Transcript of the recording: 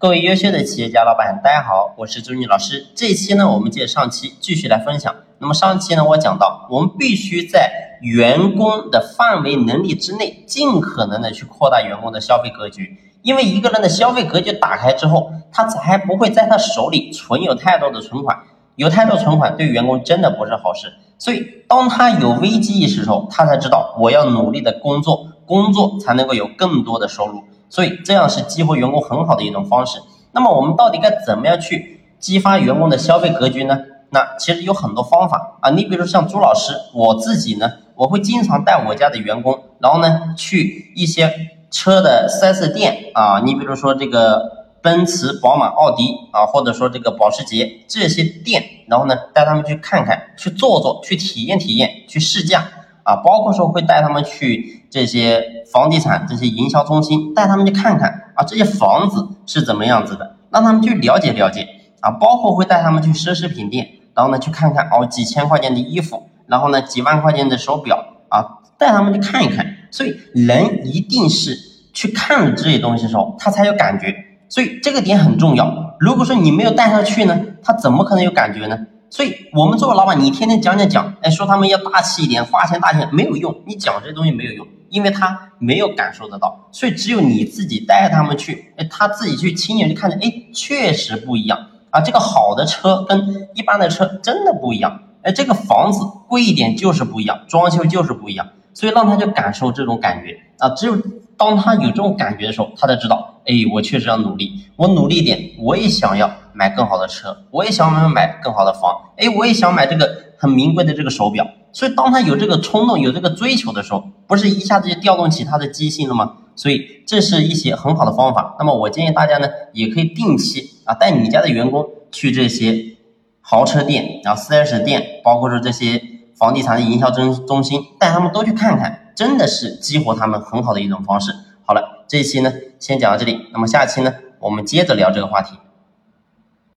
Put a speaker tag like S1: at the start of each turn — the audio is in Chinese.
S1: 各位优秀的企业家老板，大家好，我是朱妮老师。这一期呢，我们接着上期继续来分享。那么上期呢，我讲到，我们必须在员工的范围能力之内，尽可能的去扩大员工的消费格局。因为一个人的消费格局打开之后，他才不会在他手里存有太多的存款，有太多存款对员工真的不是好事。所以，当他有危机意识的时候，他才知道我要努力的工作，工作才能够有更多的收入。所以这样是激活员工很好的一种方式。那么我们到底该怎么样去激发员工的消费格局呢？那其实有很多方法啊。你比如说像朱老师，我自己呢，我会经常带我家的员工，然后呢去一些车的 4S 店啊，你比如说这个奔驰、宝马、奥迪啊，或者说这个保时捷这些店，然后呢带他们去看看，去坐坐，去体验体验，去试驾。啊，包括说会带他们去这些房地产、这些营销中心，带他们去看看啊，这些房子是怎么样子的，让他们去了解了解啊。包括会带他们去奢侈品店，然后呢去看看哦，几千块钱的衣服，然后呢几万块钱的手表啊，带他们去看一看。所以人一定是去看了这些东西的时候，他才有感觉。所以这个点很重要。如果说你没有带他去呢，他怎么可能有感觉呢？所以，我们作为老板，你天天讲讲讲，哎，说他们要大气一点，花钱大气没有用，你讲这些东西没有用，因为他没有感受得到。所以，只有你自己带他们去，哎，他自己去亲眼去看着，哎，确实不一样啊。这个好的车跟一般的车真的不一样，哎，这个房子贵一点就是不一样，装修就是不一样。所以，让他去感受这种感觉啊。只有当他有这种感觉的时候，他才知道，哎，我确实要努力，我努力一点，我也想要。买更好的车，我也想买买更好的房，哎，我也想买这个很名贵的这个手表。所以，当他有这个冲动、有这个追求的时候，不是一下子就调动起他的积极性了吗？所以，这是一些很好的方法。那么，我建议大家呢，也可以定期啊，带你家的员工去这些豪车店、然后四 S 店，包括说这些房地产的营销中中心，带他们都去看看，真的是激活他们很好的一种方式。好了，这一期呢，先讲到这里。那么，下期呢，我们接着聊这个话题。